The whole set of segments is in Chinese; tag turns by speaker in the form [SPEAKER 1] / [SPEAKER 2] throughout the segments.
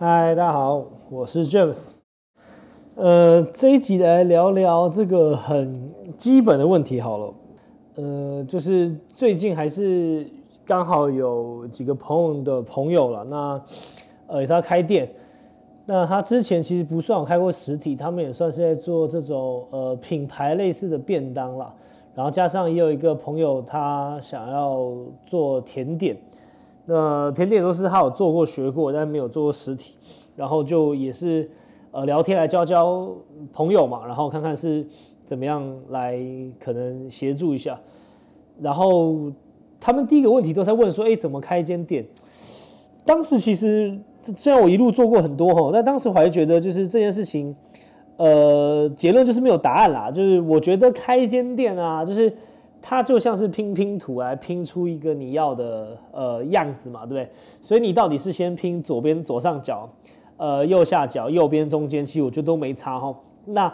[SPEAKER 1] 嗨，大家好，我是 James。呃，这一集来聊聊这个很基本的问题好了。呃，就是最近还是刚好有几个朋友的朋友了，那呃他开店，那他之前其实不算有开过实体，他们也算是在做这种呃品牌类似的便当啦。然后加上也有一个朋友他想要做甜点。那甜点都是他有做过学过，但没有做过实体，然后就也是呃聊天来交交朋友嘛，然后看看是怎么样来可能协助一下。然后他们第一个问题都在问说，哎，怎么开一间店？当时其实虽然我一路做过很多哈，但当时我还觉得就是这件事情，呃，结论就是没有答案啦。就是我觉得开一间店啊，就是。它就像是拼拼图来拼出一个你要的呃样子嘛，对不对？所以你到底是先拼左边左上角，呃右下角，右边中间，其实我觉得都没差哈。那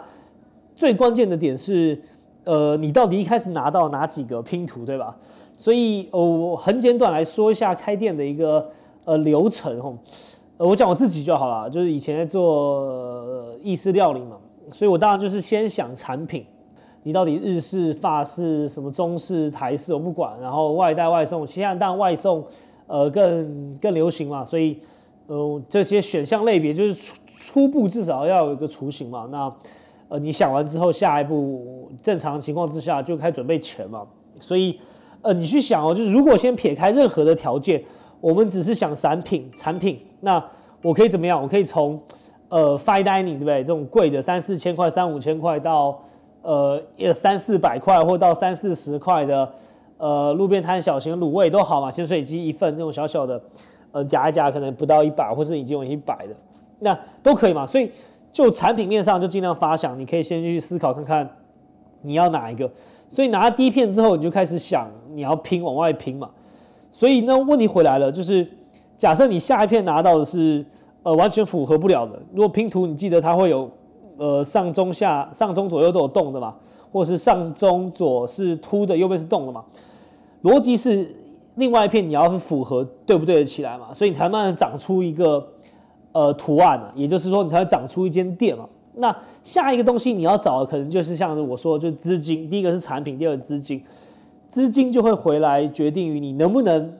[SPEAKER 1] 最关键的点是，呃，你到底一开始拿到哪几个拼图，对吧？所以我很简短来说一下开店的一个呃流程哈。呃，我讲我自己就好了，就是以前在做意式料理嘛，所以我当然就是先想产品。你到底日式、法式、什么中式、台式，我不管。然后外带外送，现在当然外送，呃，更更流行嘛。所以，呃，这些选项类别就是初初步至少要有一个雏形嘛。那，呃，你想完之后，下一步正常情况之下就开始准备钱嘛。所以，呃，你去想哦，就是如果先撇开任何的条件，我们只是想产品产品，那我可以怎么样？我可以从，呃，fine dining 对不对？这种贵的三四千块、三五千块到。呃，三四百块或到三四十块的，呃，路边摊小型卤味都好嘛，咸水鸡一份这种小小的，呃，夹一夹可能不到一百，或是已经有一百的，那都可以嘛。所以就产品面上就尽量发想，你可以先去思考看看你要哪一个。所以拿了第一片之后，你就开始想你要拼往外拼嘛。所以那问题回来了，就是假设你下一片拿到的是呃完全符合不了的，如果拼图你记得它会有。呃，上中下上中左右都有动的嘛，或者是上中左是凸的，右边是动的嘛。逻辑是另外一片你要是符合对不对得起来嘛，所以你才慢慢长出一个呃图案嘛，也就是说你才会长出一间店嘛。那下一个东西你要找的可能就是像我说的，就是资金。第一个是产品，第二个资金，资金就会回来决定于你能不能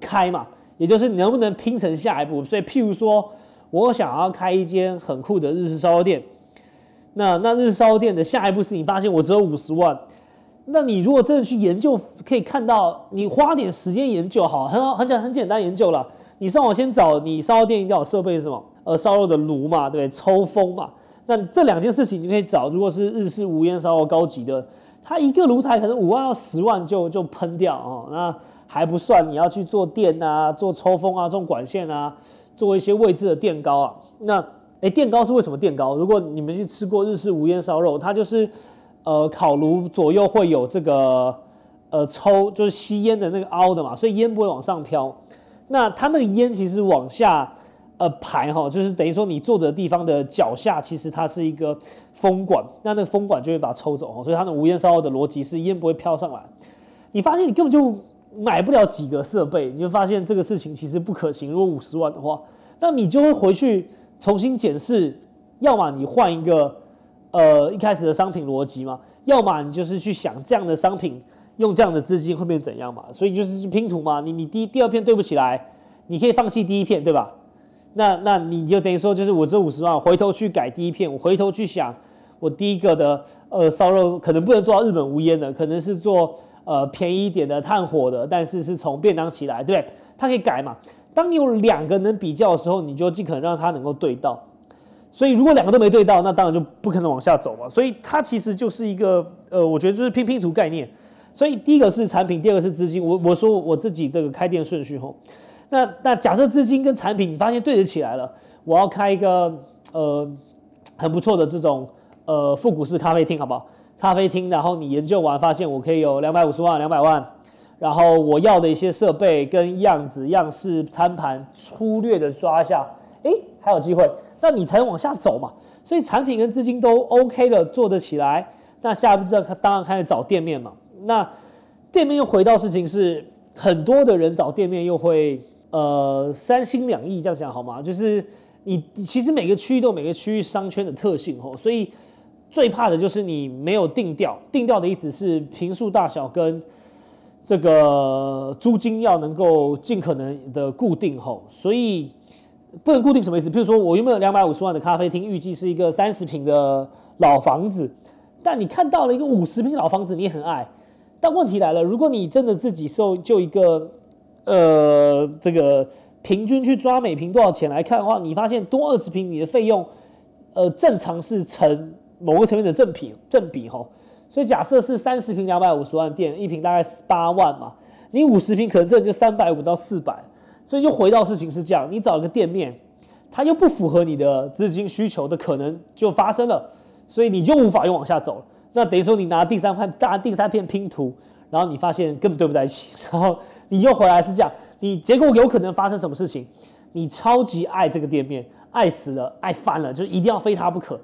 [SPEAKER 1] 开嘛，也就是你能不能拼成下一步。所以譬如说。我想要开一间很酷的日式烧肉店，那那日式烧肉店的下一步是你发现我只有五十万，那你如果真的去研究，可以看到你花点时间研究，好，很好，很简很简单研究了。你上网先找你烧肉店一定要有设备是什么？呃，烧肉的炉嘛，对？抽风嘛。那这两件事情你可以找。如果是日式无烟烧肉高级的，它一个炉台可能五万到十万就就喷掉哦。那还不算你要去做电啊，做抽风啊，种管线啊。做一些位置的垫高啊，那哎垫高是为什么垫高？如果你们去吃过日式无烟烧肉，它就是呃烤炉左右会有这个呃抽就是吸烟的那个凹的嘛，所以烟不会往上飘。那它那个烟其实往下呃排哈，就是等于说你坐的地方的脚下其实它是一个风管，那那个风管就会把它抽走哦，所以它的无烟烧肉的逻辑是烟不会飘上来。你发现你根本就。买不了几个设备，你就发现这个事情其实不可行。如果五十万的话，那你就会回去重新检视，要么你换一个呃一开始的商品逻辑嘛，要么你就是去想这样的商品用这样的资金会变怎样嘛。所以就是拼图嘛，你你第第二片对不起来，你可以放弃第一片，对吧？那那你就等于说就是我这五十万回头去改第一片，我回头去想我第一个的呃烧肉可能不能做到日本无烟的，可能是做。呃，便宜一点的炭火的，但是是从便当起来，对不对？它可以改嘛。当你有两个能比较的时候，你就尽可能让它能够对到。所以如果两个都没对到，那当然就不可能往下走嘛。所以它其实就是一个呃，我觉得就是拼拼图概念。所以第一个是产品，第二个是资金。我我说我自己这个开店顺序吼，那那假设资金跟产品你发现对得起来了，我要开一个呃很不错的这种呃复古式咖啡厅，好不好？咖啡厅，然后你研究完发现我可以有两百五十万、两百万，然后我要的一些设备跟样子、样式、餐盘，粗略的抓一下，哎，还有机会，那你才能往下走嘛。所以产品跟资金都 OK 了，做得起来，那下一步就当然开始找店面嘛。那店面又回到事情是，很多的人找店面又会呃三心两意，这样讲好吗？就是你其实每个区域都有每个区域商圈的特性哦，所以最怕的就是你没有定调。定调的意思是平数大小跟这个租金要能够尽可能的固定吼，所以不能固定什么意思？譬如说我有没有两百五十万的咖啡厅，预计是一个三十平的老房子，但你看到了一个五十平老房子，你也很爱。但问题来了，如果你真的自己受就一个，呃，这个平均去抓每平多少钱来看的话，你发现多二十平，你的费用，呃，正常是成某个层面的正品正比哈。所以假设是三十平两百五十万店，一平大概八万嘛，你五十平可能这就三百五到四百，所以就回到事情是这样，你找一个店面，它又不符合你的资金需求的可能就发生了，所以你就无法又往下走了。那等于说你拿第三块大第三片拼图，然后你发现根本对不在一起，然后你又回来是这样，你结果有可能发生什么事情？你超级爱这个店面，爱死了，爱翻了，就一定要非它不可。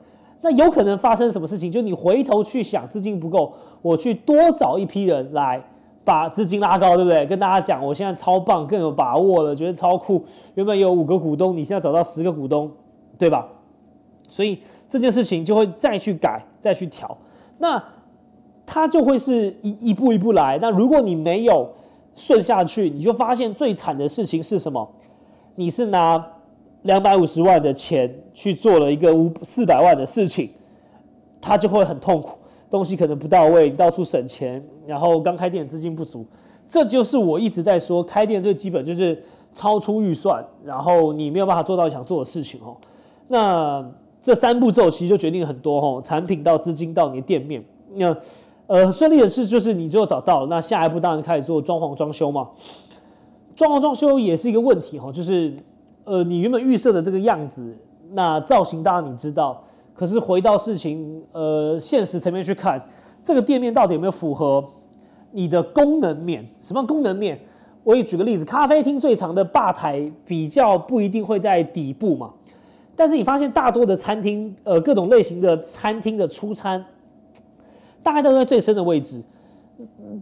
[SPEAKER 1] 那有可能发生什么事情？就你回头去想资金不够，我去多找一批人来把资金拉高，对不对？跟大家讲，我现在超棒，更有把握了，觉得超酷。原本有五个股东，你现在找到十个股东，对吧？所以这件事情就会再去改，再去调。那它就会是一一步一步来。那如果你没有顺下去，你就发现最惨的事情是什么？你是拿两百五十万的钱去做了一个五四百万的事情，他就会很痛苦，东西可能不到位，你到处省钱，然后刚开店资金不足，这就是我一直在说，开店最基本就是超出预算，然后你没有办法做到想做的事情哦。那这三步骤其实就决定很多哦，产品到资金到你的店面。那呃顺利的事就是你最后找到了，那下一步当然开始做装潢装修嘛。装潢装修也是一个问题哈，就是呃你原本预设的这个样子，那造型当然你知道，可是回到事情呃现实层面去看，这个店面到底有没有符合你的功能面？什么功能面？我也举个例子，咖啡厅最长的吧台比较不一定会在底部嘛。但是你发现大多的餐厅，呃，各种类型的餐厅的出餐，大概都在最深的位置。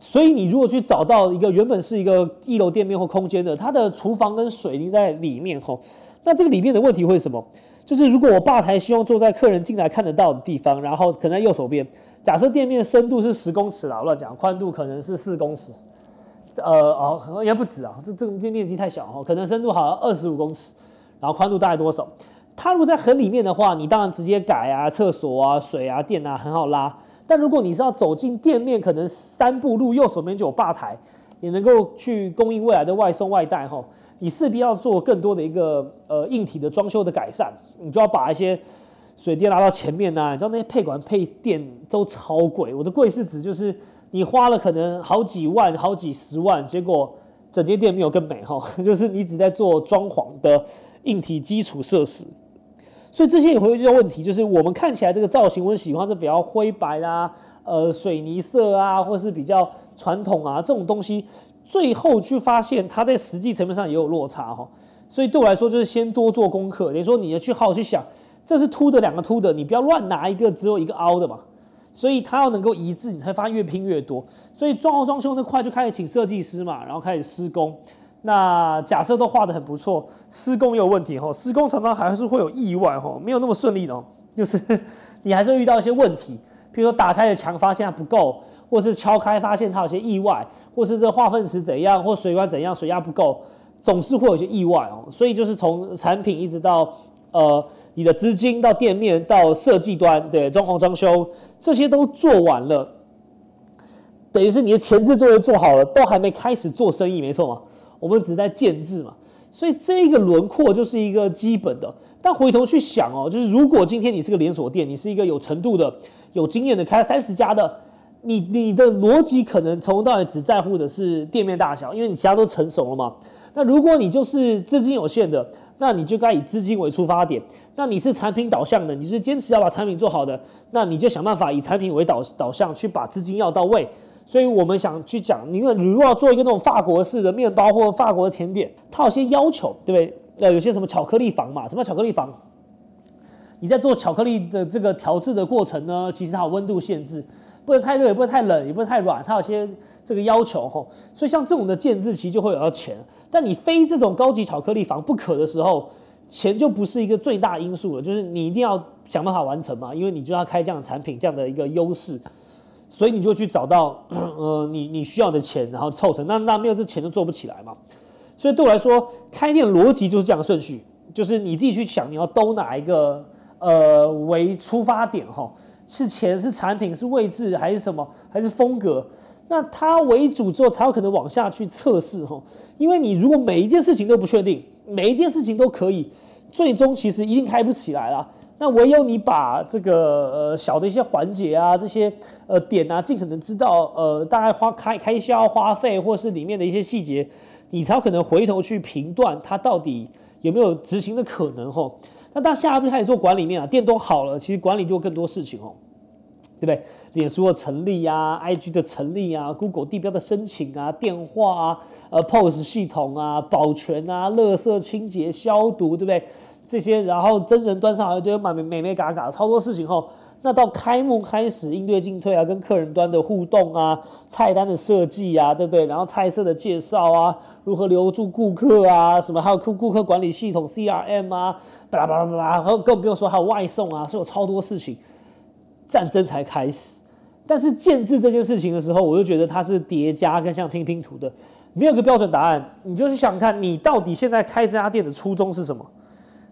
[SPEAKER 1] 所以你如果去找到一个原本是一个一楼店面或空间的，它的厨房跟水泥在里面吼，那这个里面的问题会是什么？就是如果我吧台希望坐在客人进来看得到的地方，然后可能在右手边，假设店面深度是十公尺啦，乱讲，宽度可能是四公尺，呃哦，应该不止啊，这这个面面积太小哦，可能深度好像二十五公尺，然后宽度大概多少？它如果在很里面的话，你当然直接改啊，厕所啊、水啊、电啊很好拉。但如果你是要走进店面，可能三步路右手边就有吧台，也能够去供应未来的外送外带哈。你势必要做更多的一个呃硬体的装修的改善，你就要把一些水电拉到前面呐。你知道那些配管配电都超贵，我的贵是指就是你花了可能好几万、好几十万，结果整间店没有更美哈，就是你只在做装潢的硬体基础设施。所以这些也会遇到问题，就是我们看起来这个造型，我喜欢是比较灰白啦，呃，水泥色啊，或是比较传统啊这种东西，最后去发现它在实际层面上也有落差哈。所以对我来说，就是先多做功课，等于说你要去好好去想，这是凸的两个凸的，你不要乱拿一个只有一个凹的嘛。所以它要能够一致，你才发现越拼越多。所以装潢装修那块就开始请设计师嘛，然后开始施工。那假设都画的很不错，施工也有问题哈，施工常常还是会有意外哈，没有那么顺利的，就是 你还是会遇到一些问题，比如说打开的墙发现它不够，或是敲开发现它有些意外，或是这化粪池怎样，或水管怎样，水压不够，总是会有些意外哦。所以就是从产品一直到呃你的资金到店面到设计端，对装潢装修这些都做完了，等于是你的前置作业做好了，都还没开始做生意，没错吗？我们只在建制嘛，所以这个轮廓就是一个基本的。但回头去想哦，就是如果今天你是个连锁店，你是一个有程度的、有经验的，开三十家的，你你的逻辑可能从头到尾只在乎的是店面大小，因为你其他都成熟了嘛。那如果你就是资金有限的，那你就该以资金为出发点。那你是产品导向的，你是坚持要把产品做好的，那你就想办法以产品为导导向去把资金要到位。所以我们想去讲，因为你如果要做一个那种法国式的面包或者法国的甜点，它有些要求，对不对？呃，有些什么巧克力房嘛？什么巧克力房？你在做巧克力的这个调制的过程呢？其实它有温度限制，不能太热，也不能太冷，也不能太软，它有些这个要求哈。所以像这种的建制其实就会有要钱，但你非这种高级巧克力房不可的时候，钱就不是一个最大因素了，就是你一定要想办法完成嘛，因为你就要开这样的产品，这样的一个优势，所以你就去找到 呃你你需要的钱，然后凑成，那那没有这钱就做不起来嘛。所以对我来说，开店逻辑就是这样的顺序，就是你自己去想你要兜哪一个呃为出发点哈，是钱是产品是位置还是什么还是风格，那它为主之后才有可能往下去测试哈，因为你如果每一件事情都不确定，每一件事情都可以，最终其实一定开不起来啦。那唯有你把这个呃小的一些环节啊这些呃点啊尽可能知道呃大概花开开销花费或是里面的一些细节。你才有可能回头去评断它到底有没有执行的可能吼。那到下一步开始做管理面啊，店都好了，其实管理就更多事情哦，对不对？脸书的成立啊，IG 的成立啊，Google 地标的申请啊，电话啊，呃，POS 系统啊，保全啊，垃圾清洁消毒，对不对？这些，然后真人端上来就满美美美嘎嘎超多事情后。那到开幕开始应对进退啊，跟客人端的互动啊，菜单的设计啊，对不对？然后菜色的介绍啊，如何留住顾客啊，什么还有顾顾客管理系统 CRM 啊，巴拉巴拉巴拉，然后更不用说还有外送啊，是有超多事情。战争才开始，但是建制这件事情的时候，我就觉得它是叠加跟像拼拼图的，没有个标准答案。你就是想看你到底现在开这家店的初衷是什么？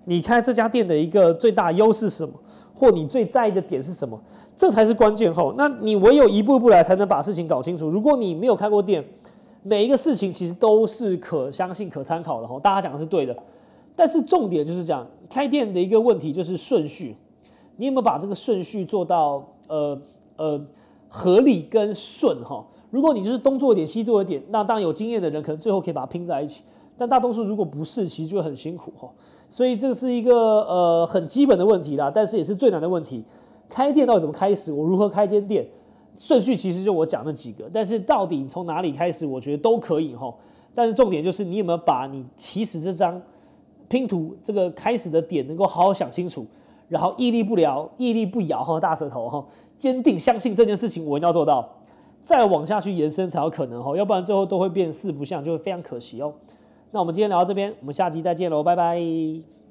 [SPEAKER 1] 你开这家店的一个最大优势是什么？或你最在意的点是什么？这才是关键后。那你唯有一步一步来，才能把事情搞清楚。如果你没有开过店，每一个事情其实都是可相信、可参考的吼。大家讲的是对的，但是重点就是讲开店的一个问题就是顺序。你有没有把这个顺序做到呃呃合理跟顺哈？如果你就是东做一点西做一点，那当然有经验的人可能最后可以把它拼在一起。但大多数如果不是，其实就很辛苦哈。所以这是一个呃很基本的问题啦，但是也是最难的问题。开店到底怎么开始？我如何开间店？顺序其实就我讲那几个，但是到底从哪里开始，我觉得都可以哈。但是重点就是你有没有把你起始这张拼图这个开始的点能够好好想清楚，然后屹立不了、屹立不摇哈，大舌头哈，坚定相信这件事情我一定要做到，再往下去延伸才有可能哈，要不然最后都会变四不像，就会非常可惜哦。那我们今天聊到这边，我们下期再见喽，拜拜。